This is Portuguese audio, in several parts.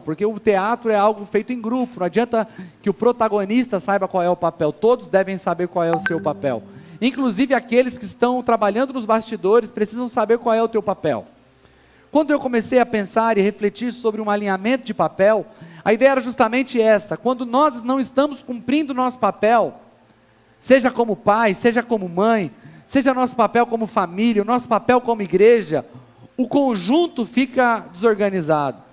porque o teatro é algo feito em grupo, não adianta que o protagonista saiba qual é o papel, todos devem saber qual é o seu papel. Inclusive aqueles que estão trabalhando nos bastidores precisam saber qual é o teu papel. Quando eu comecei a pensar e refletir sobre um alinhamento de papel, a ideia era justamente essa: quando nós não estamos cumprindo o nosso papel, seja como pai, seja como mãe, seja nosso papel como família, o nosso papel como igreja, o conjunto fica desorganizado.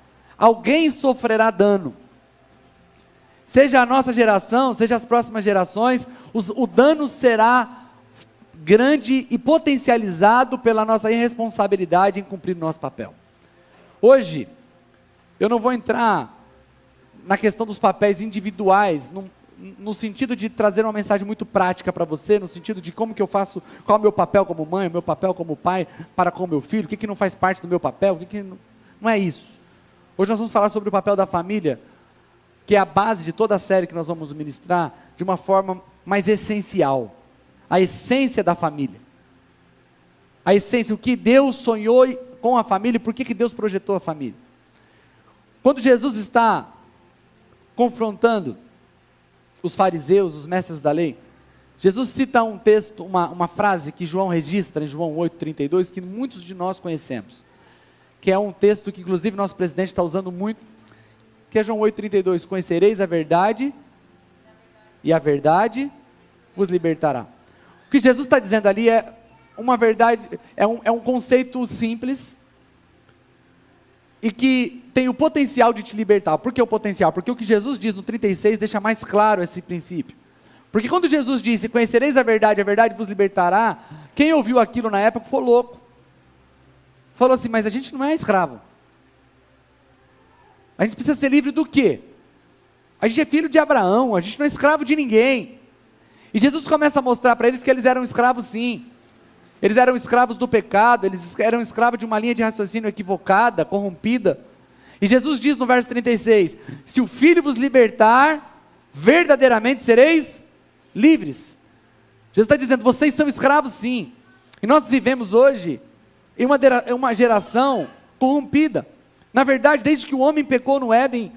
Alguém sofrerá dano. Seja a nossa geração, seja as próximas gerações, os, o dano será grande e potencializado pela nossa irresponsabilidade em cumprir nosso papel. Hoje, eu não vou entrar na questão dos papéis individuais, no, no sentido de trazer uma mensagem muito prática para você, no sentido de como que eu faço, qual é o meu papel como mãe, o meu papel como pai para com o meu filho, o que, que não faz parte do meu papel, o que, que não, não é isso. Hoje nós vamos falar sobre o papel da família, que é a base de toda a série que nós vamos ministrar, de uma forma mais essencial a essência da família. A essência, o que Deus sonhou com a família, por que, que Deus projetou a família. Quando Jesus está confrontando os fariseus, os mestres da lei, Jesus cita um texto, uma, uma frase que João registra em João 8,32, que muitos de nós conhecemos, que é um texto que inclusive nosso presidente está usando muito, que é João 8,32, conhecereis a verdade, e a verdade vos libertará. O que Jesus está dizendo ali é uma verdade, é um, é um conceito simples e que tem o potencial de te libertar. Por que o potencial? Porque o que Jesus diz no 36 deixa mais claro esse princípio. Porque quando Jesus disse: Conhecereis a verdade, a verdade vos libertará, quem ouviu aquilo na época ficou louco. Falou assim: Mas a gente não é escravo. A gente precisa ser livre do quê? A gente é filho de Abraão, a gente não é escravo de ninguém. E Jesus começa a mostrar para eles que eles eram escravos sim. Eles eram escravos do pecado, eles eram escravos de uma linha de raciocínio equivocada, corrompida. E Jesus diz no verso 36: Se o Filho vos libertar, verdadeiramente sereis livres. Jesus está dizendo: vocês são escravos sim. E nós vivemos hoje em uma, uma geração corrompida. Na verdade, desde que o homem pecou no Éden,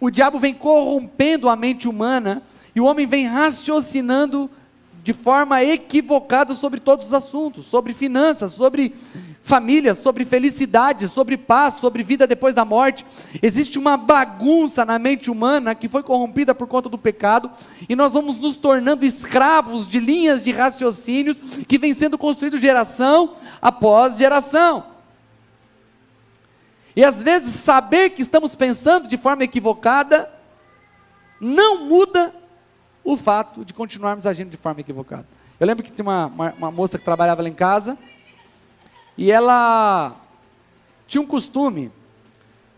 o diabo vem corrompendo a mente humana e o homem vem raciocinando de forma equivocada sobre todos os assuntos, sobre finanças, sobre família, sobre felicidade, sobre paz, sobre vida depois da morte. Existe uma bagunça na mente humana que foi corrompida por conta do pecado, e nós vamos nos tornando escravos de linhas de raciocínios que vem sendo construído geração após geração. E às vezes saber que estamos pensando de forma equivocada não muda o fato de continuarmos agindo de forma equivocada. Eu lembro que tinha uma, uma, uma moça que trabalhava lá em casa e ela tinha um costume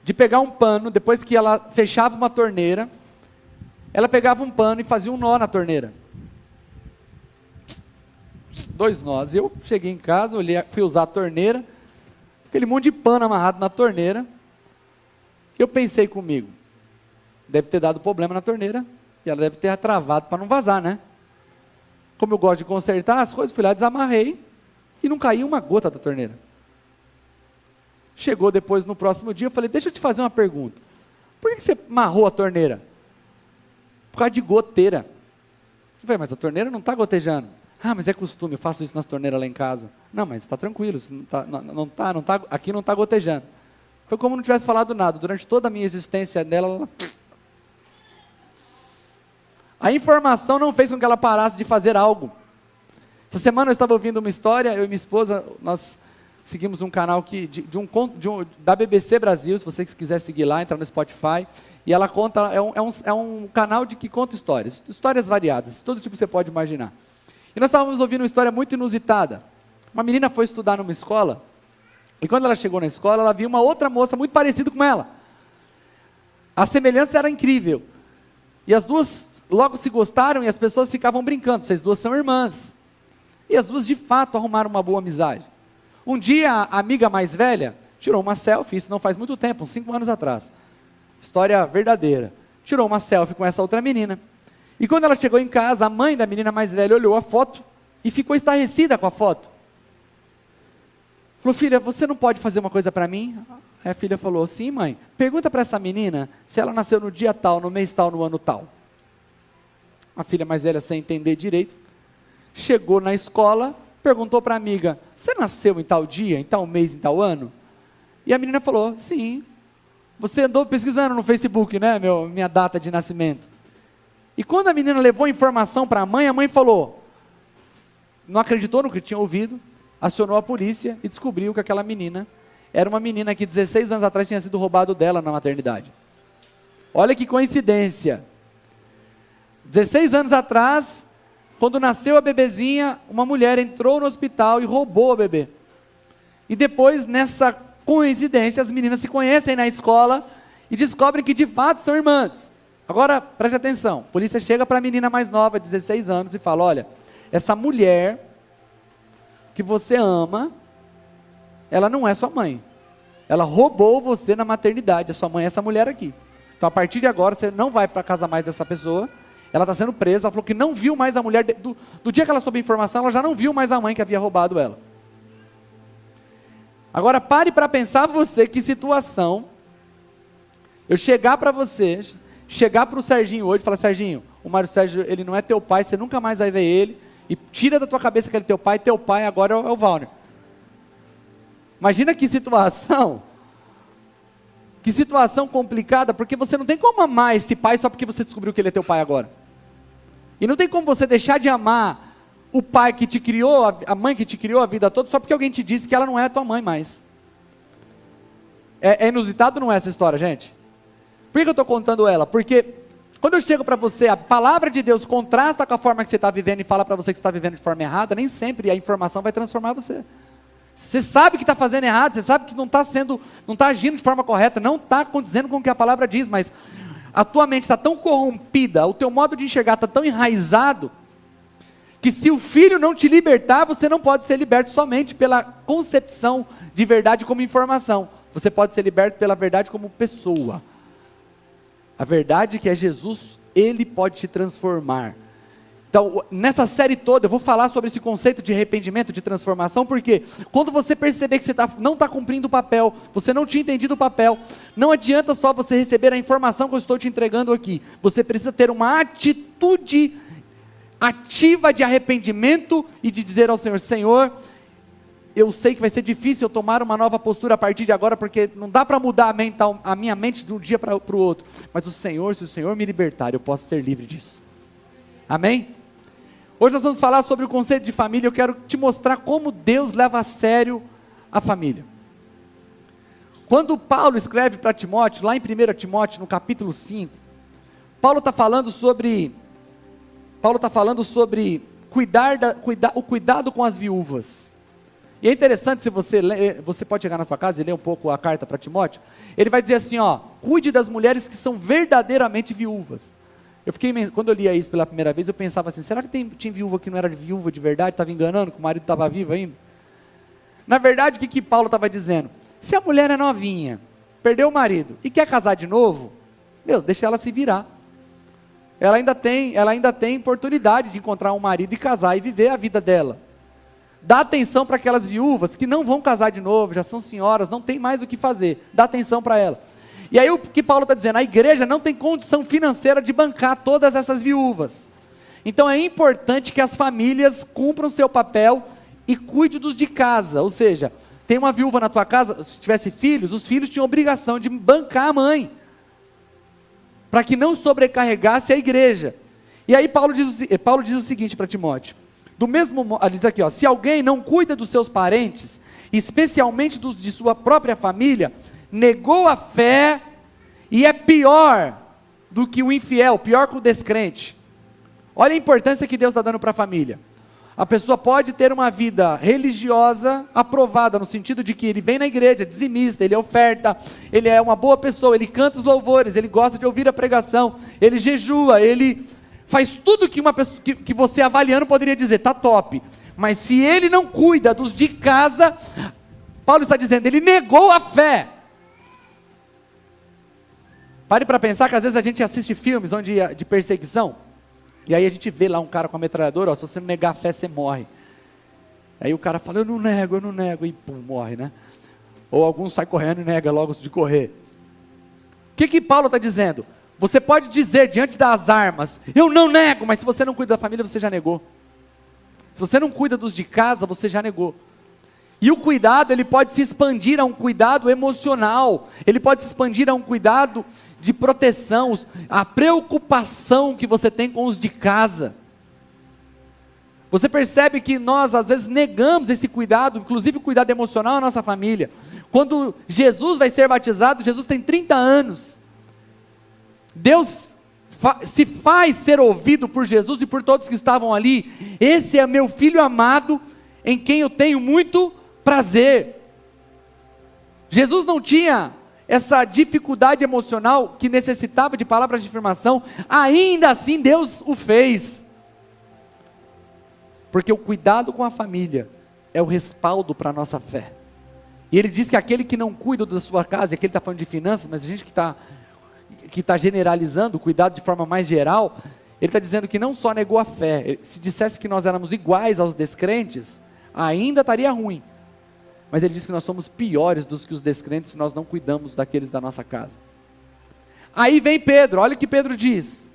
de pegar um pano, depois que ela fechava uma torneira, ela pegava um pano e fazia um nó na torneira. Dois nós. Eu cheguei em casa, olhei, fui usar a torneira, aquele monte de pano amarrado na torneira. Eu pensei comigo, deve ter dado problema na torneira, e ela deve ter travado para não vazar, né? Como eu gosto de consertar as coisas, fui lá, desamarrei e não caiu uma gota da torneira. Chegou depois no próximo dia, eu falei: Deixa eu te fazer uma pergunta. Por que você amarrou a torneira? Por causa de goteira. Eu falei, mas a torneira não está gotejando. Ah, mas é costume, eu faço isso nas torneiras lá em casa. Não, mas está tranquilo, não está, não, não tá, não tá, aqui não está gotejando. Foi como não tivesse falado nada. Durante toda a minha existência dela, ela a informação não fez com que ela parasse de fazer algo. Essa semana eu estava ouvindo uma história, eu e minha esposa, nós seguimos um canal que, de, de, um, de um, da BBC Brasil, se você quiser seguir lá, entrar no Spotify. E ela conta, é um, é um, é um canal de que conta histórias, histórias variadas, todo tipo que você pode imaginar. E nós estávamos ouvindo uma história muito inusitada. Uma menina foi estudar numa escola, e quando ela chegou na escola, ela viu uma outra moça muito parecida com ela. A semelhança era incrível. E as duas logo se gostaram e as pessoas ficavam brincando. Vocês duas são irmãs. E as duas de fato arrumaram uma boa amizade. Um dia a amiga mais velha tirou uma selfie, isso não faz muito tempo, uns cinco anos atrás. História verdadeira. Tirou uma selfie com essa outra menina. E quando ela chegou em casa, a mãe da menina mais velha olhou a foto e ficou estarrecida com a foto. Falou, filha, você não pode fazer uma coisa para mim? Aí a filha falou: Sim, mãe. Pergunta para essa menina se ela nasceu no dia tal, no mês tal, no ano tal. A filha mais velha, sem entender direito, chegou na escola, perguntou para a amiga: Você nasceu em tal dia, em tal mês, em tal ano? E a menina falou: Sim. Você andou pesquisando no Facebook, né, meu, minha data de nascimento. E quando a menina levou a informação para a mãe, a mãe falou: Não acreditou no que tinha ouvido, acionou a polícia e descobriu que aquela menina era uma menina que 16 anos atrás tinha sido roubado dela na maternidade. Olha que coincidência. 16 anos atrás, quando nasceu a bebezinha, uma mulher entrou no hospital e roubou a bebê. E depois, nessa coincidência, as meninas se conhecem na escola e descobrem que de fato são irmãs. Agora, preste atenção: a polícia chega para a menina mais nova, 16 anos, e fala: Olha, essa mulher que você ama, ela não é sua mãe. Ela roubou você na maternidade. A sua mãe é essa mulher aqui. Então, a partir de agora, você não vai para casa mais dessa pessoa. Ela está sendo presa. Ela falou que não viu mais a mulher. Do, do dia que ela soube a informação, ela já não viu mais a mãe que havia roubado ela. Agora, pare para pensar você que situação. Eu chegar para você, chegar para o Serginho hoje e falar: Serginho, o Mário Sérgio, ele não é teu pai, você nunca mais vai ver ele. E tira da tua cabeça que ele é teu pai, teu pai agora é o, é Valner. Imagina que situação. Que situação complicada, porque você não tem como amar esse pai só porque você descobriu que ele é teu pai agora. E não tem como você deixar de amar o pai que te criou, a mãe que te criou a vida toda, só porque alguém te disse que ela não é tua mãe mais. É, é inusitado não é essa história, gente? Por que eu estou contando ela? Porque quando eu chego para você, a palavra de Deus contrasta com a forma que você está vivendo e fala para você que está vivendo de forma errada, nem sempre a informação vai transformar você. Você sabe que está fazendo errado, você sabe que não está sendo, não está agindo de forma correta, não está condizendo com o que a palavra diz, mas a tua mente está tão corrompida, o teu modo de enxergar está tão enraizado, que se o filho não te libertar, você não pode ser liberto somente pela concepção de verdade como informação. Você pode ser liberto pela verdade como pessoa. A verdade é que é Jesus, ele pode te transformar. Então, nessa série toda, eu vou falar sobre esse conceito de arrependimento, de transformação, porque quando você perceber que você tá, não está cumprindo o papel, você não tinha entendido o papel, não adianta só você receber a informação que eu estou te entregando aqui. Você precisa ter uma atitude ativa de arrependimento e de dizer ao Senhor: Senhor, eu sei que vai ser difícil eu tomar uma nova postura a partir de agora, porque não dá para mudar a, mental, a minha mente de um dia para o outro. Mas o Senhor, se o Senhor me libertar, eu posso ser livre disso. Amém? Hoje nós vamos falar sobre o conceito de família. Eu quero te mostrar como Deus leva a sério a família. Quando Paulo escreve para Timóteo, lá em 1 Timóteo, no capítulo 5, Paulo está falando sobre. Paulo está falando sobre cuidar, da, cuidar o cuidado com as viúvas. E é interessante se você você pode chegar na sua casa e ler um pouco a carta para Timóteo. Ele vai dizer assim, ó, cuide das mulheres que são verdadeiramente viúvas. Eu fiquei, quando eu lia isso pela primeira vez, eu pensava assim: será que tem, tinha viúva que não era viúva de verdade, estava enganando, que o marido estava vivo ainda? Na verdade, o que, que Paulo estava dizendo? Se a mulher é novinha, perdeu o marido e quer casar de novo, meu, deixa ela se virar. Ela ainda tem, ela ainda tem oportunidade de encontrar um marido e casar e viver a vida dela. Dá atenção para aquelas viúvas que não vão casar de novo, já são senhoras, não tem mais o que fazer. Dá atenção para ela. E aí o que Paulo está dizendo? A igreja não tem condição financeira de bancar todas essas viúvas. Então é importante que as famílias cumpram seu papel e cuide dos de casa. Ou seja, tem uma viúva na tua casa, se tivesse filhos, os filhos tinham obrigação de bancar a mãe. Para que não sobrecarregasse a igreja. E aí Paulo diz, Paulo diz o seguinte para Timóteo. Do mesmo modo, diz aqui, ó, se alguém não cuida dos seus parentes, especialmente dos de sua própria família, negou a fé e é pior do que o infiel, pior que o descrente. Olha a importância que Deus está dando para a família. A pessoa pode ter uma vida religiosa aprovada, no sentido de que ele vem na igreja, dizimista, ele oferta, ele é uma boa pessoa, ele canta os louvores, ele gosta de ouvir a pregação, ele jejua, ele faz tudo que uma pessoa que, que você avaliando poderia dizer, tá top. Mas se ele não cuida dos de casa, Paulo está dizendo, ele negou a fé. Pare para pensar que às vezes a gente assiste filmes onde de perseguição, e aí a gente vê lá um cara com a metralhadora, ó, se você não negar a fé, você morre. Aí o cara fala, eu não nego, eu não nego, e pum, morre, né? Ou alguns saem correndo e nega logo de correr. O que que Paulo está dizendo? Você pode dizer diante das armas, eu não nego, mas se você não cuida da família, você já negou. Se você não cuida dos de casa, você já negou. E o cuidado, ele pode se expandir a um cuidado emocional, ele pode se expandir a um cuidado de proteção, a preocupação que você tem com os de casa. Você percebe que nós às vezes negamos esse cuidado, inclusive o cuidado emocional à nossa família. Quando Jesus vai ser batizado, Jesus tem 30 anos. Deus fa se faz ser ouvido por Jesus e por todos que estavam ali. Esse é meu filho amado, em quem eu tenho muito prazer. Jesus não tinha essa dificuldade emocional que necessitava de palavras de afirmação, ainda assim Deus o fez. Porque o cuidado com a família é o respaldo para a nossa fé. E ele diz que aquele que não cuida da sua casa, aqui ele está falando de finanças, mas a gente que está que tá generalizando cuidado de forma mais geral, ele está dizendo que não só negou a fé, se dissesse que nós éramos iguais aos descrentes, ainda estaria ruim. Mas ele diz que nós somos piores dos que os descrentes se nós não cuidamos daqueles da nossa casa. Aí vem Pedro, olha o que Pedro diz.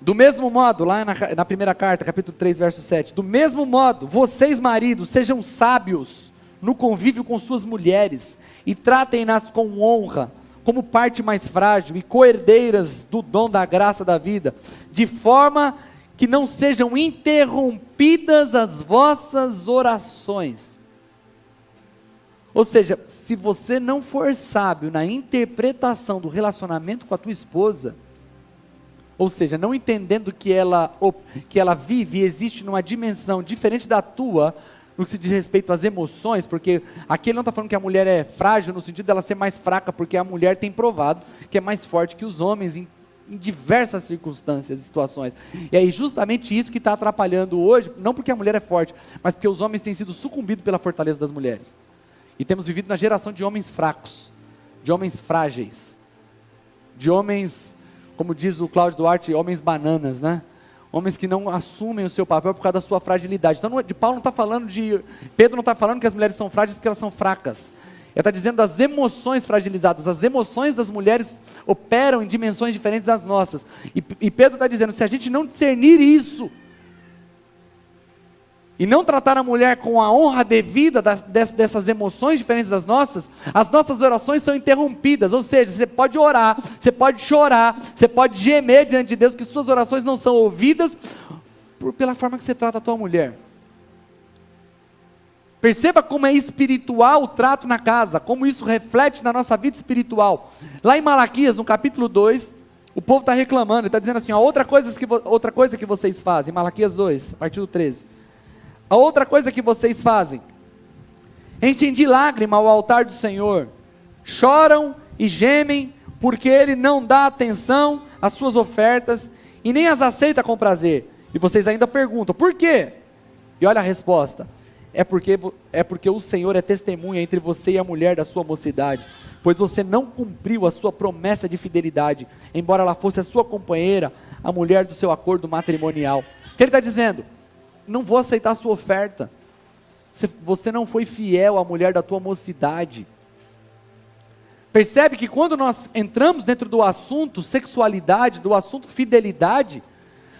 Do mesmo modo, lá na, na, primeira carta, capítulo 3, verso 7. Do mesmo modo, vocês, maridos, sejam sábios no convívio com suas mulheres e tratem-nas com honra, como parte mais frágil e coerdeiras do dom da graça da vida, de forma que não sejam interrompidas as vossas orações. Ou seja, se você não for sábio na interpretação do relacionamento com a tua esposa, ou seja, não entendendo que ela, que ela vive e existe numa dimensão diferente da tua, no que se diz respeito às emoções, porque aqui ele não está falando que a mulher é frágil no sentido dela ser mais fraca, porque a mulher tem provado que é mais forte que os homens em em diversas circunstâncias e situações. E é justamente isso que está atrapalhando hoje, não porque a mulher é forte, mas porque os homens têm sido sucumbidos pela fortaleza das mulheres. E temos vivido na geração de homens fracos, de homens frágeis, de homens, como diz o Cláudio Duarte, homens bananas, né? Homens que não assumem o seu papel por causa da sua fragilidade. Então, de Paulo não está falando de. Pedro não está falando que as mulheres são frágeis porque elas são fracas. Ele está dizendo das emoções fragilizadas. As emoções das mulheres operam em dimensões diferentes das nossas. E, e Pedro está dizendo: se a gente não discernir isso, e não tratar a mulher com a honra devida das, dessas emoções diferentes das nossas, as nossas orações são interrompidas. Ou seja, você pode orar, você pode chorar, você pode gemer diante de Deus que suas orações não são ouvidas por, pela forma que você trata a tua mulher. Perceba como é espiritual o trato na casa, como isso reflete na nossa vida espiritual. Lá em Malaquias, no capítulo 2, o povo está reclamando, está dizendo assim: ó, outra, coisa que, outra coisa que vocês fazem, Malaquias 2, a partir do 13. A outra coisa que vocês fazem, enchem de lágrima o altar do Senhor, choram e gemem, porque Ele não dá atenção às suas ofertas e nem as aceita com prazer. E vocês ainda perguntam: por quê? E olha a resposta é porque, é porque o Senhor é testemunha entre você e a mulher da sua mocidade, pois você não cumpriu a sua promessa de fidelidade, embora ela fosse a sua companheira, a mulher do seu acordo matrimonial. O que ele está dizendo? Não vou aceitar a sua oferta. Você não foi fiel à mulher da tua mocidade. Percebe que quando nós entramos dentro do assunto sexualidade, do assunto fidelidade,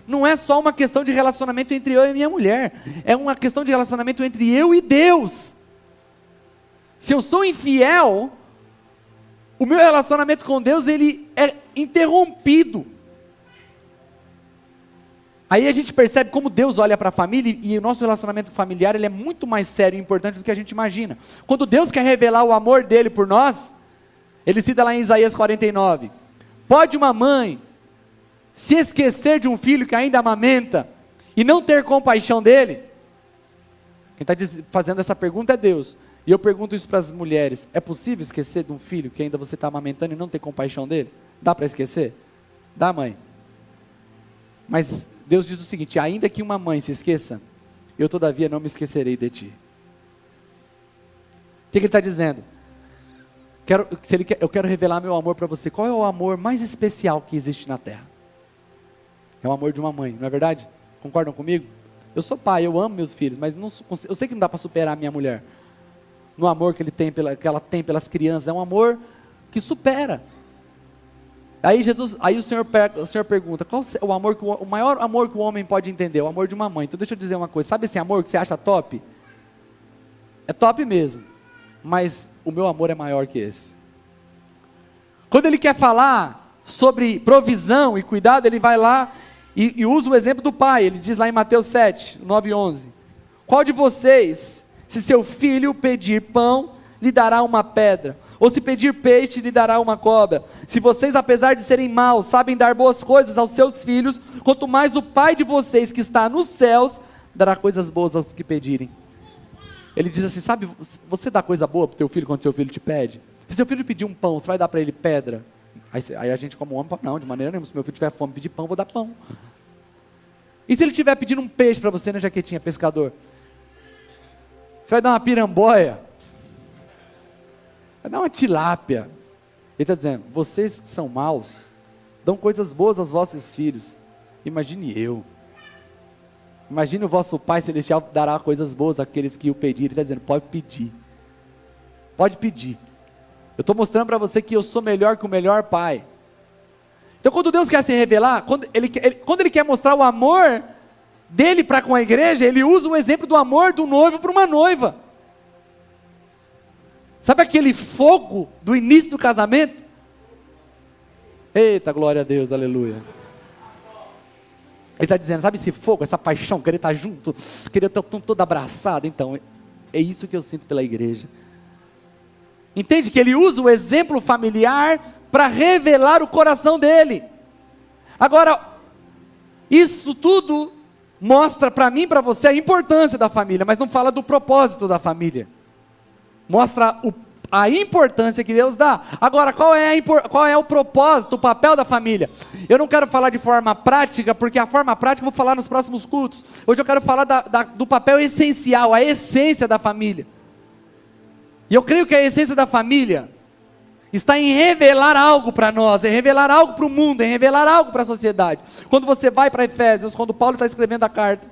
não é só uma questão de relacionamento entre eu e minha mulher, é uma questão de relacionamento entre eu e Deus. Se eu sou infiel, o meu relacionamento com Deus ele é interrompido. Aí a gente percebe como Deus olha para a família e o nosso relacionamento familiar ele é muito mais sério e importante do que a gente imagina. Quando Deus quer revelar o amor dele por nós, ele cita lá em Isaías 49: Pode uma mãe se esquecer de um filho que ainda amamenta e não ter compaixão dele? Quem está fazendo essa pergunta é Deus. E eu pergunto isso para as mulheres: é possível esquecer de um filho que ainda você está amamentando e não ter compaixão dele? Dá para esquecer? Dá, mãe. Mas Deus diz o seguinte: ainda que uma mãe se esqueça, eu todavia não me esquecerei de ti. O que, que ele está dizendo? Quero, se ele quer, eu quero revelar meu amor para você. Qual é o amor mais especial que existe na terra? É o amor de uma mãe, não é verdade? Concordam comigo? Eu sou pai, eu amo meus filhos, mas não, eu sei que não dá para superar a minha mulher. no amor que, ele tem pela, que ela tem pelas crianças, é um amor que supera. Aí Jesus, aí o Senhor, o Senhor pergunta, qual o amor que o, o maior amor que o homem pode entender? O amor de uma mãe. Então deixa eu dizer uma coisa, sabe esse amor que você acha top? É top mesmo, mas o meu amor é maior que esse. Quando ele quer falar sobre provisão e cuidado, ele vai lá e, e usa o exemplo do pai. Ele diz lá em Mateus 7, 9 e 11: Qual de vocês, se seu filho pedir pão, lhe dará uma pedra? Ou se pedir peixe, lhe dará uma cobra. Se vocês, apesar de serem maus, sabem dar boas coisas aos seus filhos, quanto mais o Pai de vocês que está nos céus dará coisas boas aos que pedirem. Ele diz assim: Sabe, você dá coisa boa para o teu filho quando seu filho te pede? Se seu filho pedir um pão, você vai dar para ele pedra? Aí, aí, a gente, como homem, fala: Não, de maneira nenhuma. Se meu filho tiver fome pedir pão, vou dar pão. E se ele estiver pedindo um peixe para você na jaquetinha, pescador? Você vai dar uma piramboia? Vai dar uma tilápia. Ele está dizendo: vocês que são maus, dão coisas boas aos vossos filhos. Imagine eu. Imagine o vosso Pai Celestial dará coisas boas àqueles que o pedirem. Ele está dizendo: pode pedir. Pode pedir. Eu estou mostrando para você que eu sou melhor que o melhor pai. Então, quando Deus quer se revelar, quando ele, ele quando ele quer mostrar o amor dele para com a igreja, ele usa o exemplo do amor do noivo para uma noiva. Sabe aquele fogo do início do casamento? Eita, glória a Deus, aleluia. Ele está dizendo, sabe esse fogo, essa paixão, querer estar junto, querer estar todo abraçado. Então, é isso que eu sinto pela igreja. Entende que ele usa o exemplo familiar para revelar o coração dele. Agora, isso tudo mostra para mim para você a importância da família, mas não fala do propósito da família mostra o, a importância que Deus dá. Agora, qual é, qual é o propósito, o papel da família? Eu não quero falar de forma prática, porque a forma prática eu vou falar nos próximos cultos. Hoje eu quero falar da, da, do papel essencial, a essência da família. E eu creio que a essência da família está em revelar algo para nós, em revelar algo para o mundo, em revelar algo para a sociedade. Quando você vai para Efésios, quando Paulo está escrevendo a carta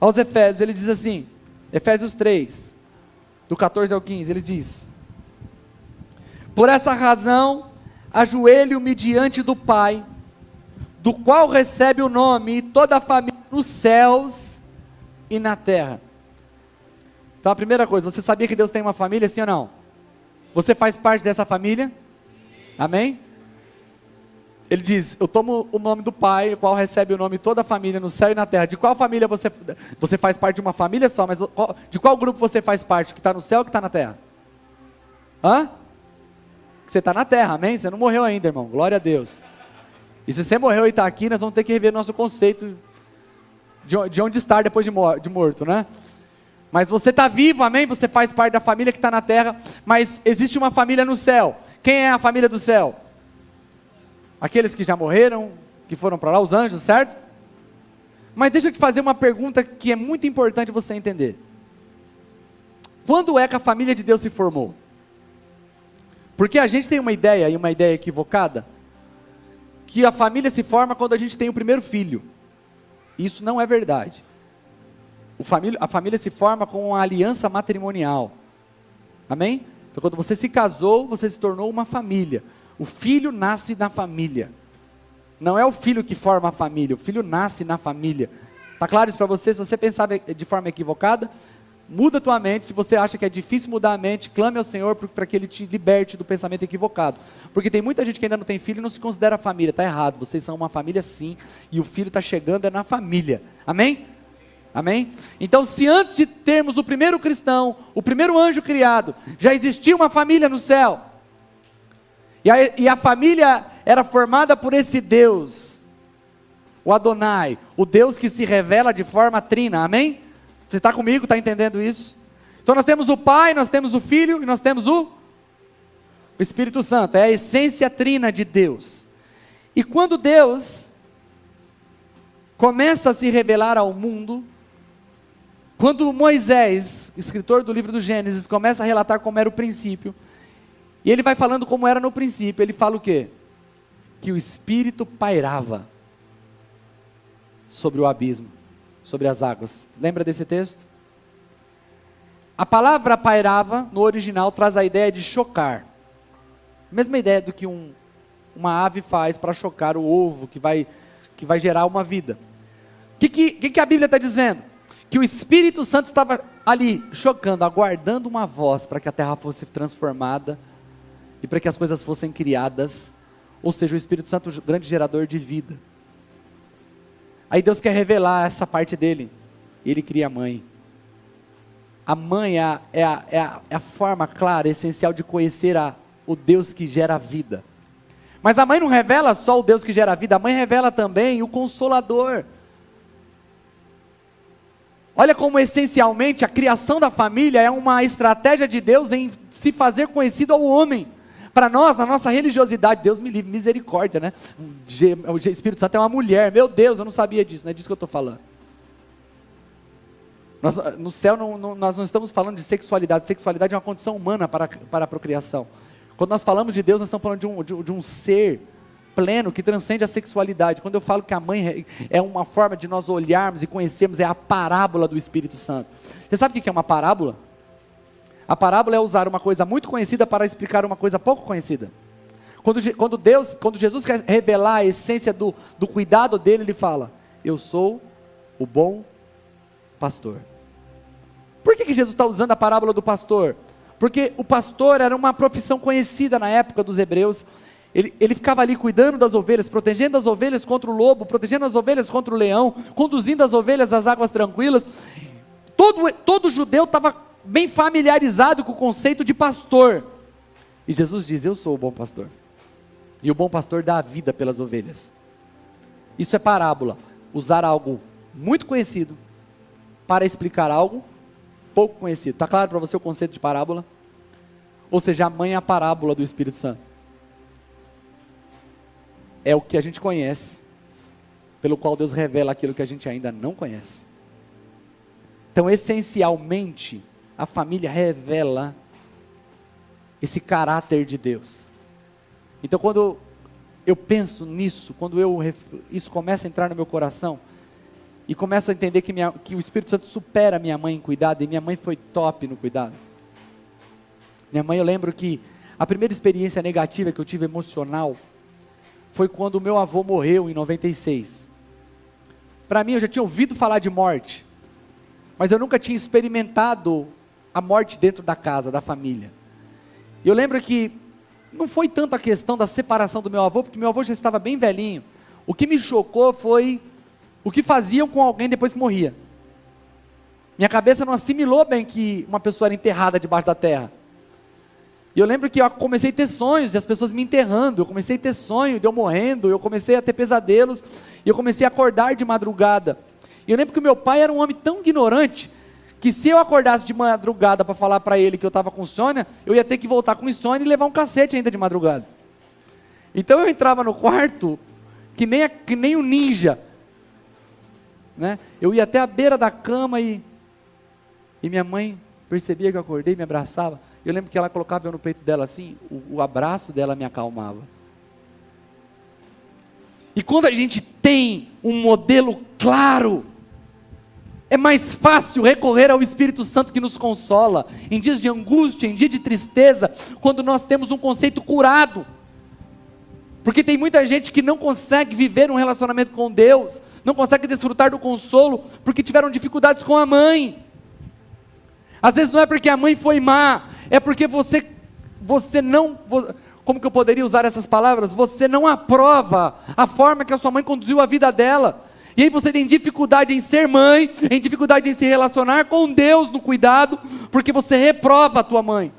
aos Efésios, ele diz assim, Efésios 3, do 14 ao 15, ele diz: Por essa razão, ajoelho-me diante do Pai, do qual recebe o nome e toda a família nos céus e na terra. Então a primeira coisa, você sabia que Deus tem uma família, sim ou não? Você faz parte dessa família? Amém? Ele diz: Eu tomo o nome do Pai, o qual recebe o nome de toda a família no céu e na terra. De qual família você você faz parte de uma família só, mas de qual grupo você faz parte? Que está no céu ou que está na terra? Hã? Você está na terra, amém? Você não morreu ainda, irmão. Glória a Deus. E se você morreu e está aqui, nós vamos ter que rever nosso conceito de, onde estar depois de, de morto, né? Mas você está vivo, amém? Você faz parte da família que está na terra, mas existe uma família no céu. Quem é a família do céu? Aqueles que já morreram, que foram para lá, os anjos, certo? Mas deixa eu te fazer uma pergunta que é muito importante você entender. Quando é que a família de Deus se formou? Porque a gente tem uma ideia, e uma ideia equivocada, que a família se forma quando a gente tem o primeiro filho. Isso não é verdade. A família se forma com uma aliança matrimonial. Amém? Então, quando você se casou, você se tornou uma família. O filho nasce na família. Não é o filho que forma a família, o filho nasce na família. Tá claro isso para você? Se você pensava de forma equivocada, muda a tua mente. Se você acha que é difícil mudar a mente, clame ao Senhor para que Ele te liberte do pensamento equivocado. Porque tem muita gente que ainda não tem filho e não se considera família. Está errado. Vocês são uma família sim. E o filho está chegando é na família. Amém? Amém? Então, se antes de termos o primeiro cristão, o primeiro anjo criado, já existia uma família no céu, e a, e a família era formada por esse Deus, o Adonai, o Deus que se revela de forma trina, amém? Você está comigo, está entendendo isso? Então nós temos o Pai, nós temos o Filho e nós temos o, o Espírito Santo, é a essência trina de Deus. E quando Deus começa a se revelar ao mundo, quando Moisés, escritor do livro do Gênesis, começa a relatar como era o princípio, e ele vai falando como era no princípio. Ele fala o quê? Que o Espírito pairava sobre o abismo, sobre as águas. Lembra desse texto? A palavra pairava, no original, traz a ideia de chocar. Mesma ideia do que um, uma ave faz para chocar o ovo, que vai, que vai gerar uma vida. O que, que, que a Bíblia está dizendo? Que o Espírito Santo estava ali, chocando, aguardando uma voz para que a terra fosse transformada e para que as coisas fossem criadas. Ou seja, o Espírito Santo, o grande gerador de vida. Aí Deus quer revelar essa parte dele. Ele cria a mãe. A mãe é a, é a, é a, é a forma clara, essencial de conhecer a, o Deus que gera a vida. Mas a mãe não revela só o Deus que gera a vida, a mãe revela também o consolador. Olha como essencialmente a criação da família é uma estratégia de Deus em se fazer conhecido ao homem. Para nós, na nossa religiosidade, Deus me livre, misericórdia, né? O Espírito Santo é uma mulher, meu Deus, eu não sabia disso, não é disso que eu estou falando. Nós, no céu, não, não, nós não estamos falando de sexualidade, sexualidade é uma condição humana para, para a procriação. Quando nós falamos de Deus, nós estamos falando de um, de, de um ser pleno que transcende a sexualidade. Quando eu falo que a mãe é uma forma de nós olharmos e conhecermos, é a parábola do Espírito Santo. Você sabe o que é uma parábola? A parábola é usar uma coisa muito conhecida para explicar uma coisa pouco conhecida. Quando, quando Deus, quando Jesus quer revelar a essência do, do cuidado dele, ele fala: Eu sou o bom pastor. Por que, que Jesus está usando a parábola do pastor? Porque o pastor era uma profissão conhecida na época dos hebreus. Ele, ele, ficava ali cuidando das ovelhas, protegendo as ovelhas contra o lobo, protegendo as ovelhas contra o leão, conduzindo as ovelhas às águas tranquilas. Todo, todo judeu estava bem familiarizado com o conceito de pastor. E Jesus diz: Eu sou o bom pastor. E o bom pastor dá a vida pelas ovelhas. Isso é parábola. Usar algo muito conhecido para explicar algo pouco conhecido. Está claro para você o conceito de parábola? Ou seja, a mãe é a parábola do Espírito Santo. É o que a gente conhece, pelo qual Deus revela aquilo que a gente ainda não conhece. Então, essencialmente, a família revela esse caráter de Deus. Então, quando eu penso nisso, quando eu, isso começa a entrar no meu coração, e começo a entender que, minha, que o Espírito Santo supera minha mãe em cuidado, e minha mãe foi top no cuidado. Minha mãe, eu lembro que a primeira experiência negativa que eu tive emocional foi quando o meu avô morreu em 96. Para mim, eu já tinha ouvido falar de morte, mas eu nunca tinha experimentado a morte dentro da casa, da família. Eu lembro que não foi tanto a questão da separação do meu avô, porque meu avô já estava bem velhinho. O que me chocou foi o que faziam com alguém depois que morria. Minha cabeça não assimilou bem que uma pessoa era enterrada debaixo da terra. E eu lembro que eu comecei a ter sonhos de as pessoas me enterrando, eu comecei a ter sonho de eu morrendo, eu comecei a ter pesadelos, e eu comecei a acordar de madrugada. E eu lembro que o meu pai era um homem tão ignorante, que se eu acordasse de madrugada para falar para ele que eu estava com insônia, eu ia ter que voltar com insônia e levar um cacete ainda de madrugada. Então eu entrava no quarto, que nem, a, que nem um ninja, né? Eu ia até a beira da cama e, e minha mãe percebia que eu acordei, me abraçava. Eu lembro que ela colocava eu no peito dela assim, o, o abraço dela me acalmava. E quando a gente tem um modelo claro, é mais fácil recorrer ao Espírito Santo que nos consola em dias de angústia, em dia de tristeza, quando nós temos um conceito curado. Porque tem muita gente que não consegue viver um relacionamento com Deus, não consegue desfrutar do consolo, porque tiveram dificuldades com a mãe. Às vezes não é porque a mãe foi má, é porque você, você não, como que eu poderia usar essas palavras? Você não aprova a forma que a sua mãe conduziu a vida dela. E aí você tem dificuldade em ser mãe, em dificuldade em se relacionar com Deus no cuidado, porque você reprova a tua mãe.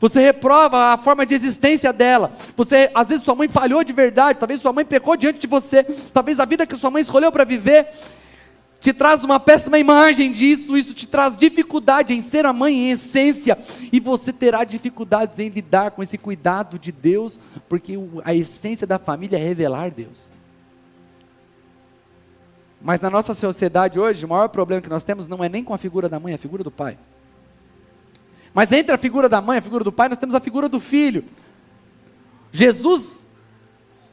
Você reprova a forma de existência dela. Você, às vezes sua mãe falhou de verdade, talvez sua mãe pecou diante de você, talvez a vida que sua mãe escolheu para viver te traz uma péssima imagem disso, isso te traz dificuldade em ser a mãe em essência, e você terá dificuldades em lidar com esse cuidado de Deus, porque a essência da família é revelar Deus. Mas na nossa sociedade hoje, o maior problema que nós temos não é nem com a figura da mãe, é a figura do pai. Mas entre a figura da mãe e a figura do pai, nós temos a figura do filho. Jesus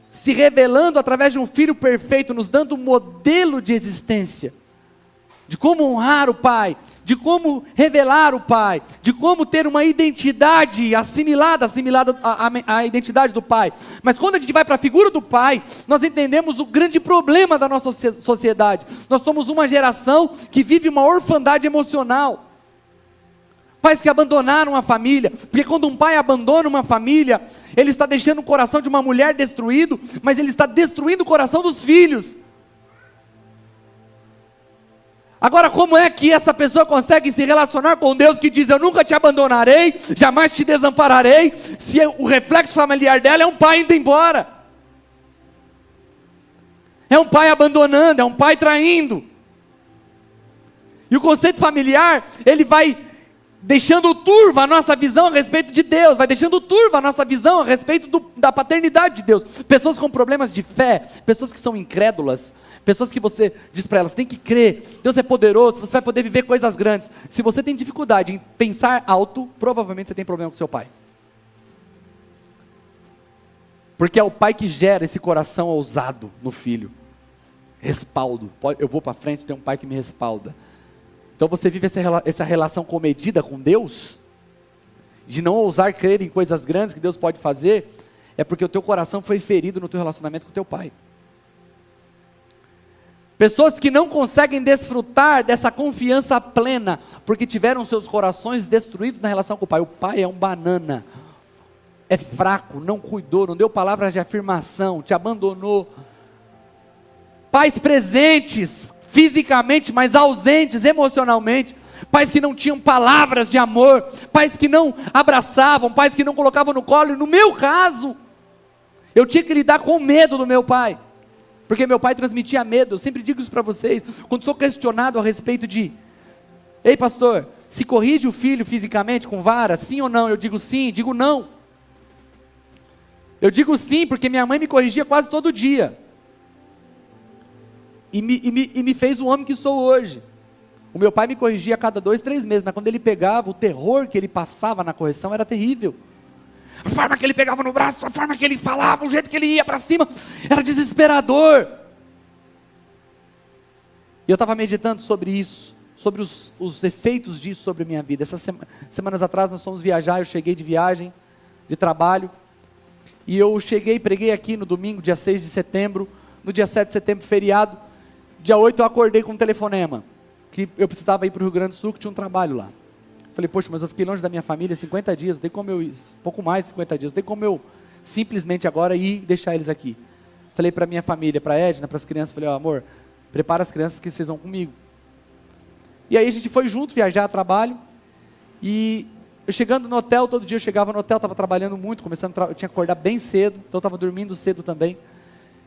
se revelando através de um filho perfeito, nos dando um modelo de existência. De como honrar o Pai, de como revelar o Pai, de como ter uma identidade assimilada, assimilada à, identidade do Pai. Mas quando a gente vai para a figura do Pai, nós entendemos o grande problema da nossa sociedade. Nós somos uma geração que vive uma orfandade emocional. Pais que abandonaram a família, porque quando um pai abandona uma família, ele está deixando o coração de uma mulher destruído, mas ele está destruindo o coração dos filhos. Agora, como é que essa pessoa consegue se relacionar com Deus que diz: Eu nunca te abandonarei, jamais te desampararei, se o reflexo familiar dela é um pai indo embora, é um pai abandonando, é um pai traindo. E o conceito familiar, ele vai deixando turva a nossa visão a respeito de Deus, vai deixando turva a nossa visão a respeito do, da paternidade de Deus. Pessoas com problemas de fé, pessoas que são incrédulas, pessoas que você diz para elas, tem que crer, Deus é poderoso, você vai poder viver coisas grandes. Se você tem dificuldade em pensar alto, provavelmente você tem problema com seu pai. Porque é o pai que gera esse coração ousado no filho. Respaldo. Eu vou para frente, tem um pai que me respalda. Então você vive essa relação comedida com Deus, de não ousar crer em coisas grandes que Deus pode fazer, é porque o teu coração foi ferido no teu relacionamento com teu pai. Pessoas que não conseguem desfrutar dessa confiança plena, porque tiveram seus corações destruídos na relação com o pai. O pai é um banana, é fraco, não cuidou, não deu palavras de afirmação, te abandonou. Pais presentes, fisicamente, mas ausentes emocionalmente, pais que não tinham palavras de amor, pais que não abraçavam, pais que não colocavam no colo, e no meu caso, eu tinha que lidar com o medo do meu pai, porque meu pai transmitia medo, eu sempre digo isso para vocês, quando sou questionado a respeito de, ei pastor, se corrige o filho fisicamente com vara, sim ou não? Eu digo sim, digo não. Eu digo sim, porque minha mãe me corrigia quase todo dia e me, e, me, e me fez o homem que sou hoje. O meu pai me corrigia a cada dois, três meses, mas quando ele pegava, o terror que ele passava na correção era terrível. A forma que ele pegava no braço, a forma que ele falava, o jeito que ele ia para cima, era desesperador. E eu estava meditando sobre isso, sobre os, os, efeitos disso sobre a minha vida. Essas sema, semanas atrás nós fomos viajar, eu cheguei de viagem, de trabalho, e eu cheguei, preguei aqui no domingo, dia 6 de setembro, no dia 7 de setembro, feriado. Dia 8 eu acordei com um telefonema, que eu precisava ir para o Rio Grande do Sul, que tinha um trabalho lá. Falei, poxa, mas eu fiquei longe da minha família 50 dias, tem como eu pouco mais de 50 dias, tem como eu simplesmente agora ir deixar eles aqui. Falei para minha família, para Edna, para as crianças, falei, oh, amor, prepara as crianças que vocês vão comigo. E aí a gente foi junto viajar a trabalho, e eu chegando no hotel, todo dia eu chegava no hotel, estava trabalhando muito, começando, eu tinha que acordar bem cedo, então estava dormindo cedo também.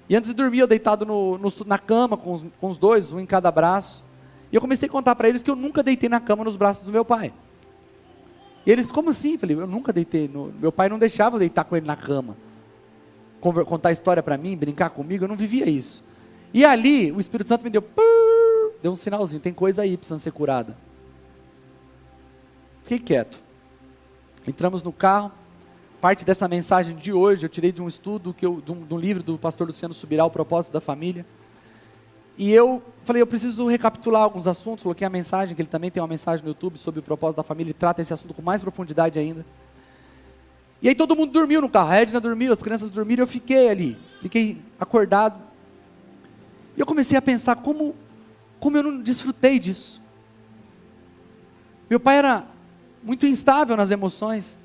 E antes de dormir, eu deitado no, no, na cama com os, com os dois, um em cada braço. E eu comecei a contar para eles que eu nunca deitei na cama nos braços do meu pai. E eles, como assim? Eu falei, eu nunca deitei. No... Meu pai não deixava eu deitar com ele na cama. Conver... Contar história para mim, brincar comigo, eu não vivia isso. E ali, o Espírito Santo me deu, deu um sinalzinho, tem coisa aí precisando ser curada. Fiquei quieto. Entramos no carro, Parte dessa mensagem de hoje eu tirei de um estudo, que eu, de, um, de um livro do pastor Luciano Subirá, O Propósito da Família. E eu falei, eu preciso recapitular alguns assuntos, coloquei a mensagem, que ele também tem uma mensagem no YouTube sobre o propósito da família, e trata esse assunto com mais profundidade ainda. E aí todo mundo dormiu no carro, a Edna dormiu, as crianças dormiram, eu fiquei ali, fiquei acordado. E eu comecei a pensar como, como eu não desfrutei disso. Meu pai era muito instável nas emoções.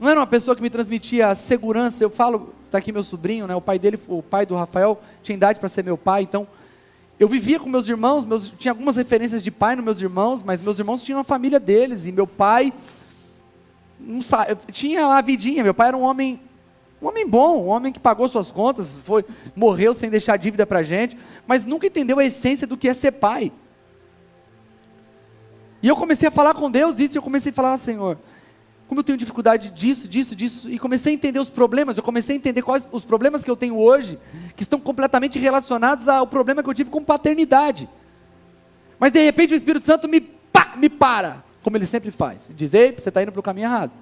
Não era uma pessoa que me transmitia segurança. Eu falo, está aqui meu sobrinho, né? O pai dele, o pai do Rafael, tinha idade para ser meu pai, então eu vivia com meus irmãos, meus, tinha algumas referências de pai nos meus irmãos, mas meus irmãos tinham a família deles e meu pai sabe, tinha lá a vidinha. Meu pai era um homem, um homem bom, um homem que pagou suas contas, foi, morreu sem deixar dívida para gente, mas nunca entendeu a essência do que é ser pai. E eu comecei a falar com Deus isso, eu comecei a falar, Senhor, como eu tenho dificuldade disso, disso, disso, e comecei a entender os problemas, eu comecei a entender quais os problemas que eu tenho hoje, que estão completamente relacionados ao problema que eu tive com paternidade. Mas de repente o Espírito Santo me, pá, me para, como ele sempre faz, diz: Ei, você está indo para o caminho errado.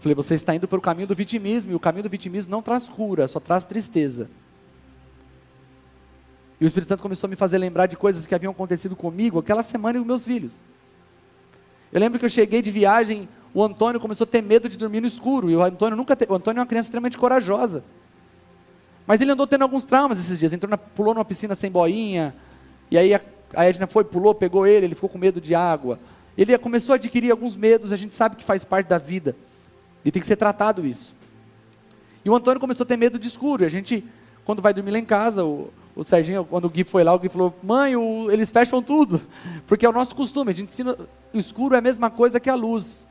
Falei, você está indo para o caminho do vitimismo, e o caminho do vitimismo não traz cura, só traz tristeza. E o Espírito Santo começou a me fazer lembrar de coisas que haviam acontecido comigo aquela semana e com meus filhos. Eu lembro que eu cheguei de viagem, o Antônio começou a ter medo de dormir no escuro. E o Antônio nunca te... o Antônio é uma criança extremamente corajosa. Mas ele andou tendo alguns traumas esses dias. Entrou na... pulou numa piscina sem boinha. E aí a, a Edna foi, pulou, pegou ele, ele ficou com medo de água. Ele começou a adquirir alguns medos, a gente sabe que faz parte da vida. E tem que ser tratado isso. E o Antônio começou a ter medo de escuro. E a gente, quando vai dormir lá em casa, o, o Serginho, quando o Gui foi lá, o Gui falou: Mãe, o, eles fecham tudo. Porque é o nosso costume. A gente ensina. O escuro é a mesma coisa que a luz.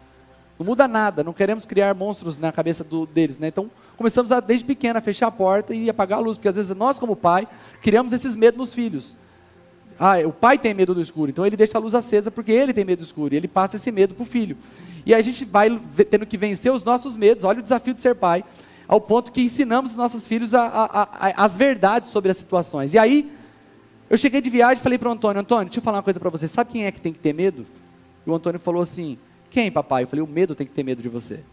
Não muda nada. Não queremos criar monstros na cabeça do, deles. Né? Então, começamos a, desde pequena a fechar a porta e apagar a luz. Porque às vezes nós, como pai, criamos esses medos nos filhos. Ah, o pai tem medo do escuro, então ele deixa a luz acesa porque ele tem medo do escuro. E ele passa esse medo para o filho. E a gente vai tendo que vencer os nossos medos. Olha o desafio de ser pai ao ponto que ensinamos os nossos filhos a, a, a, as verdades sobre as situações. E aí, eu cheguei de viagem e falei para o Antônio, Antônio, deixa eu falar uma coisa para você, sabe quem é que tem que ter medo? E o Antônio falou assim, quem papai? Eu falei, o medo tem que ter medo de você.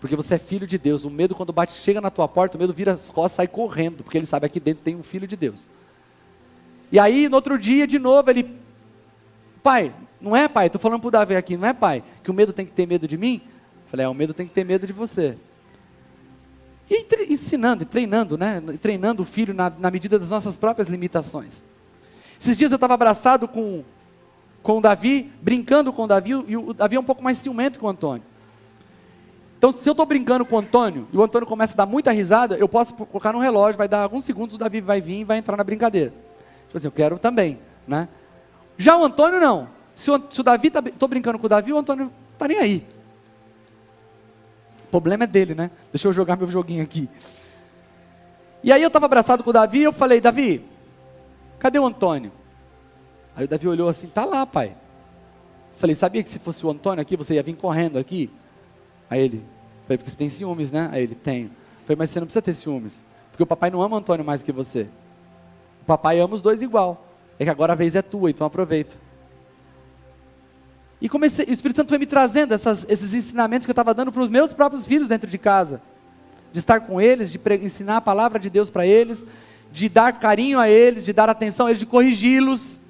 Porque você é filho de Deus, o medo quando bate, chega na tua porta, o medo vira as costas, sai correndo, porque ele sabe aqui dentro tem um filho de Deus. E aí, no outro dia, de novo, ele, pai, não é pai, estou falando para o Davi aqui, não é pai, que o medo tem que ter medo de mim? Eu falei, é, o medo tem que ter medo de você. E ensinando, e treinando, né? treinando o filho na, na medida das nossas próprias limitações. Esses dias eu estava abraçado com, com o Davi, brincando com o Davi, e o Davi é um pouco mais ciumento que o Antônio. Então, se eu estou brincando com o Antônio, e o Antônio começa a dar muita risada, eu posso colocar no relógio, vai dar alguns segundos, o Davi vai vir e vai entrar na brincadeira. Tipo assim, eu quero também, né? Já o Antônio não. Se o, se o Davi, estou tá, brincando com o Davi, o Antônio está nem aí. Problema é dele, né? Deixa eu jogar meu joguinho aqui. E aí eu estava abraçado com o Davi eu falei, Davi, cadê o Antônio? Aí o Davi olhou assim, tá lá, pai. Falei, sabia que se fosse o Antônio aqui, você ia vir correndo aqui? Aí ele, falei, porque você tem ciúmes, né? Aí ele, tenho. Falei, mas você não precisa ter ciúmes. Porque o papai não ama o Antônio mais que você. O papai ama os dois igual. É que agora a vez é tua, então aproveita. E comecei, o Espírito Santo foi me trazendo essas, esses ensinamentos que eu estava dando para os meus próprios filhos dentro de casa. De estar com eles, de ensinar a palavra de Deus para eles, de dar carinho a eles, de dar atenção a eles, de corrigi-los.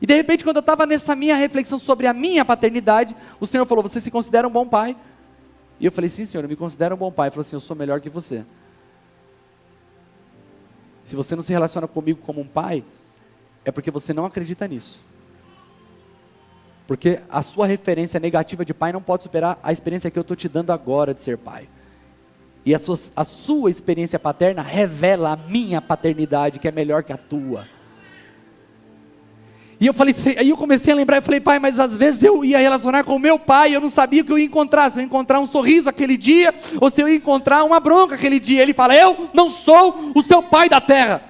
E de repente, quando eu estava nessa minha reflexão sobre a minha paternidade, o Senhor falou: Você se considera um bom pai? E eu falei: Sim, Senhor, eu me considero um bom pai. Ele falou assim: Eu sou melhor que você. Se você não se relaciona comigo como um pai, é porque você não acredita nisso. Porque a sua referência negativa de pai não pode superar a experiência que eu estou te dando agora de ser pai. E a sua, a sua experiência paterna revela a minha paternidade, que é melhor que a tua. E eu falei, aí eu comecei a lembrar, eu falei, pai, mas às vezes eu ia relacionar com o meu pai, eu não sabia o que eu ia encontrar, se eu ia encontrar um sorriso aquele dia, ou se eu ia encontrar uma bronca aquele dia. Ele fala, eu não sou o seu pai da terra.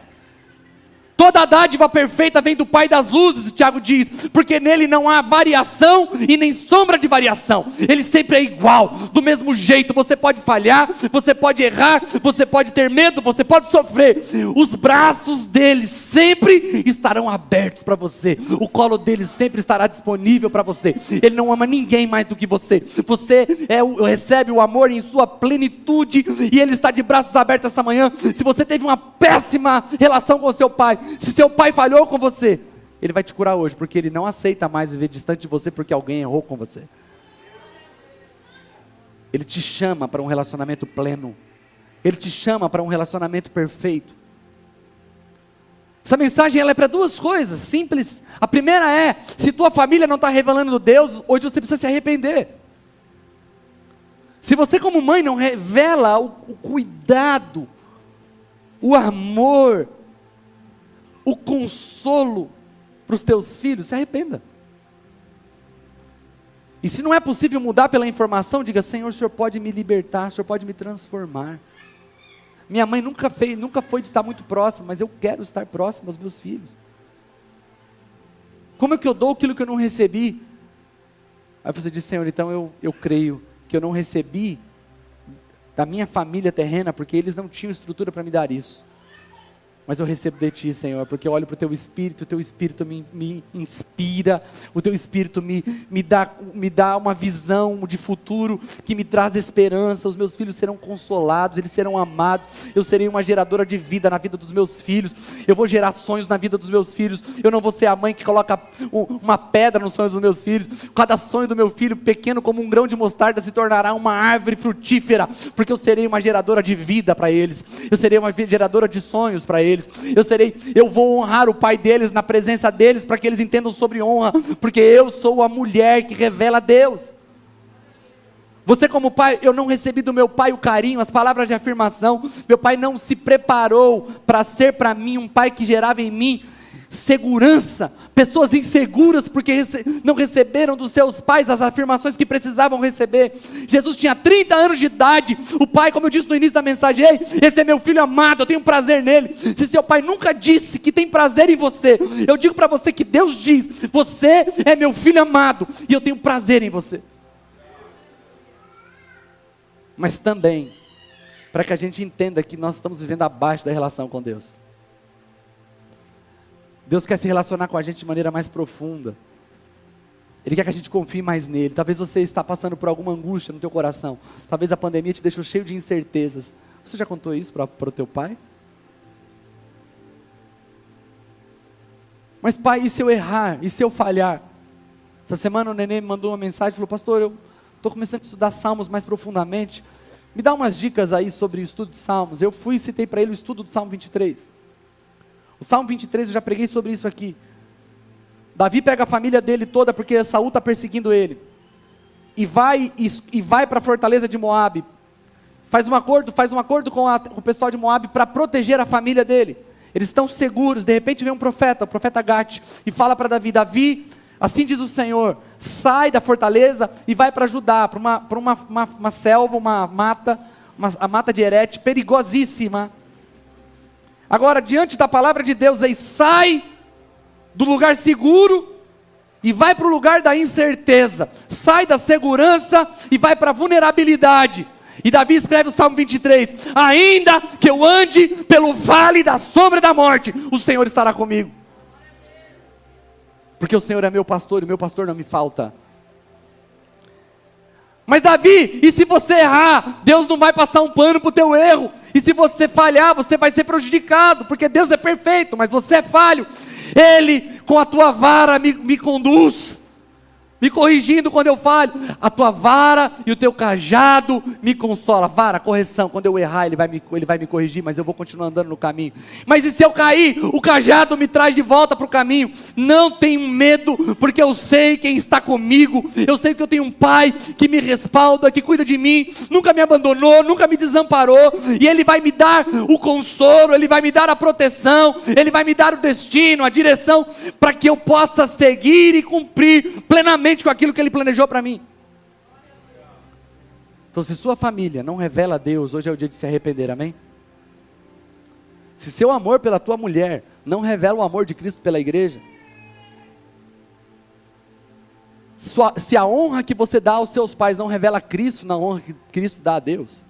Toda dádiva perfeita vem do Pai das luzes, Tiago diz, porque nele não há variação e nem sombra de variação. Ele sempre é igual, do mesmo jeito. Você pode falhar, você pode errar, você pode ter medo, você pode sofrer. Os braços dele sempre estarão abertos para você. O colo dele sempre estará disponível para você. Ele não ama ninguém mais do que você. Você é, recebe o amor em sua plenitude e ele está de braços abertos essa manhã. Se você teve uma péssima relação com seu pai, se seu pai falhou com você, ele vai te curar hoje, porque ele não aceita mais viver distante de você porque alguém errou com você. Ele te chama para um relacionamento pleno. Ele te chama para um relacionamento perfeito. Essa mensagem ela é para duas coisas simples. A primeira é: se tua família não está revelando Deus, hoje você precisa se arrepender. Se você, como mãe, não revela o, o cuidado, o amor, o consolo para os teus filhos, se arrependa. E se não é possível mudar pela informação, diga: Senhor, o Senhor pode me libertar, o Senhor pode me transformar. Minha mãe nunca, fez, nunca foi de estar muito próxima, mas eu quero estar próximo aos meus filhos. Como é que eu dou aquilo que eu não recebi? Aí você diz, Senhor, então eu, eu creio que eu não recebi da minha família terrena, porque eles não tinham estrutura para me dar isso. Mas eu recebo de Ti, Senhor, porque eu olho para o Teu Espírito, o Teu Espírito me, me inspira, o Teu Espírito me, me, dá, me dá uma visão de futuro que me traz esperança. Os meus filhos serão consolados, eles serão amados. Eu serei uma geradora de vida na vida dos meus filhos. Eu vou gerar sonhos na vida dos meus filhos. Eu não vou ser a mãe que coloca uma pedra nos sonhos dos meus filhos. Cada sonho do meu filho, pequeno como um grão de mostarda, se tornará uma árvore frutífera, porque eu serei uma geradora de vida para eles. Eu serei uma geradora de sonhos para eles Eu serei, eu vou honrar o pai deles na presença deles para que eles entendam sobre honra, porque eu sou a mulher que revela Deus. Você, como pai, eu não recebi do meu pai o carinho, as palavras de afirmação. Meu pai não se preparou para ser para mim um pai que gerava em mim segurança, pessoas inseguras porque rece não receberam dos seus pais as afirmações que precisavam receber. Jesus tinha 30 anos de idade, o pai, como eu disse no início da mensagem, ei, esse é meu filho amado, eu tenho prazer nele. Se seu pai nunca disse que tem prazer em você, eu digo para você que Deus diz: você é meu filho amado e eu tenho prazer em você. Mas também, para que a gente entenda que nós estamos vivendo abaixo da relação com Deus. Deus quer se relacionar com a gente de maneira mais profunda. Ele quer que a gente confie mais nele. Talvez você está passando por alguma angústia no teu coração. Talvez a pandemia te deixou cheio de incertezas. Você já contou isso para o teu pai? Mas pai, e se eu errar? E se eu falhar? Essa semana o neném me mandou uma mensagem e falou, pastor, eu estou começando a estudar Salmos mais profundamente. Me dá umas dicas aí sobre o estudo de Salmos. Eu fui e citei para ele o estudo do Salmo 23. O Salmo 23, eu já preguei sobre isso aqui. Davi pega a família dele toda porque Saul está perseguindo ele. E vai, e, e vai para a fortaleza de Moab. Faz um acordo, faz um acordo com, a, com o pessoal de Moab para proteger a família dele. Eles estão seguros. De repente vem um profeta, o profeta Gate, e fala para Davi: Davi, assim diz o Senhor, sai da fortaleza e vai para Judá, para uma, uma, uma, uma, selva, uma mata, uma, a mata de Herete, perigosíssima. Agora, diante da palavra de Deus, sai do lugar seguro e vai para o lugar da incerteza. Sai da segurança e vai para a vulnerabilidade. E Davi escreve o Salmo 23: Ainda que eu ande pelo vale da sombra da morte, o Senhor estará comigo. Porque o Senhor é meu pastor e meu pastor não me falta. Mas Davi, e se você errar, Deus não vai passar um pano para o teu erro. E se você falhar, você vai ser prejudicado, porque Deus é perfeito, mas você é falho. Ele, com a tua vara, me, me conduz me corrigindo quando eu falho. A tua vara e o teu cajado me consola. Vara, correção. Quando eu errar, ele vai, me, ele vai me corrigir, mas eu vou continuar andando no caminho. Mas e se eu cair? O cajado me traz de volta para o caminho. Não tenho medo, porque eu sei quem está comigo. Eu sei que eu tenho um pai que me respalda, que cuida de mim, nunca me abandonou, nunca me desamparou. E ele vai me dar o consolo, ele vai me dar a proteção, ele vai me dar o destino, a direção, para que eu possa seguir e cumprir plenamente com aquilo que Ele planejou para mim. Então, se sua família não revela a Deus, hoje é o dia de se arrepender, amém? Se seu amor pela tua mulher não revela o amor de Cristo pela igreja, se a honra que você dá aos seus pais não revela Cristo na honra que Cristo dá a Deus,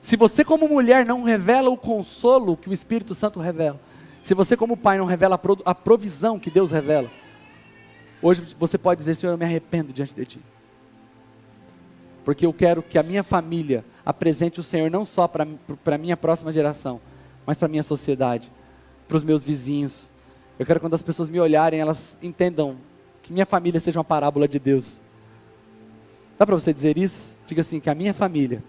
se você como mulher não revela o consolo que o Espírito Santo revela, se você como pai não revela a provisão que Deus revela, Hoje você pode dizer, Senhor, eu me arrependo diante de Ti. Porque eu quero que a minha família apresente o Senhor não só para a minha próxima geração, mas para a minha sociedade, para os meus vizinhos. Eu quero que quando as pessoas me olharem, elas entendam que minha família seja uma parábola de Deus. Dá para você dizer isso? Diga assim: que a minha família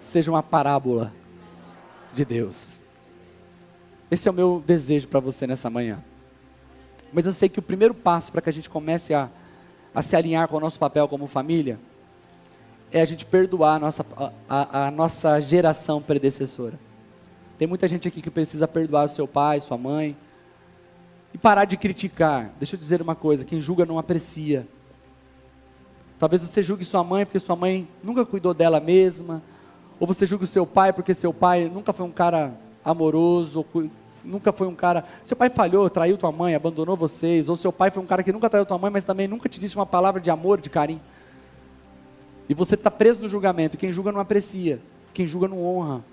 seja uma parábola de Deus. Esse é o meu desejo para você nessa manhã. Mas eu sei que o primeiro passo para que a gente comece a, a se alinhar com o nosso papel como família é a gente perdoar a nossa, a, a nossa geração predecessora. Tem muita gente aqui que precisa perdoar o seu pai, sua mãe. E parar de criticar. Deixa eu dizer uma coisa: quem julga não aprecia. Talvez você julgue sua mãe porque sua mãe nunca cuidou dela mesma. Ou você julgue seu pai porque seu pai nunca foi um cara amoroso, ou nunca foi um cara. Seu pai falhou, traiu tua mãe, abandonou vocês. Ou seu pai foi um cara que nunca traiu tua mãe, mas também nunca te disse uma palavra de amor, de carinho. E você está preso no julgamento. Quem julga não aprecia. Quem julga não honra.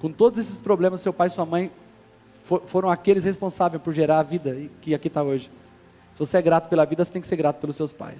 Com todos esses problemas, seu pai e sua mãe for, foram aqueles responsáveis por gerar a vida que aqui está hoje. Se você é grato pela vida, você tem que ser grato pelos seus pais.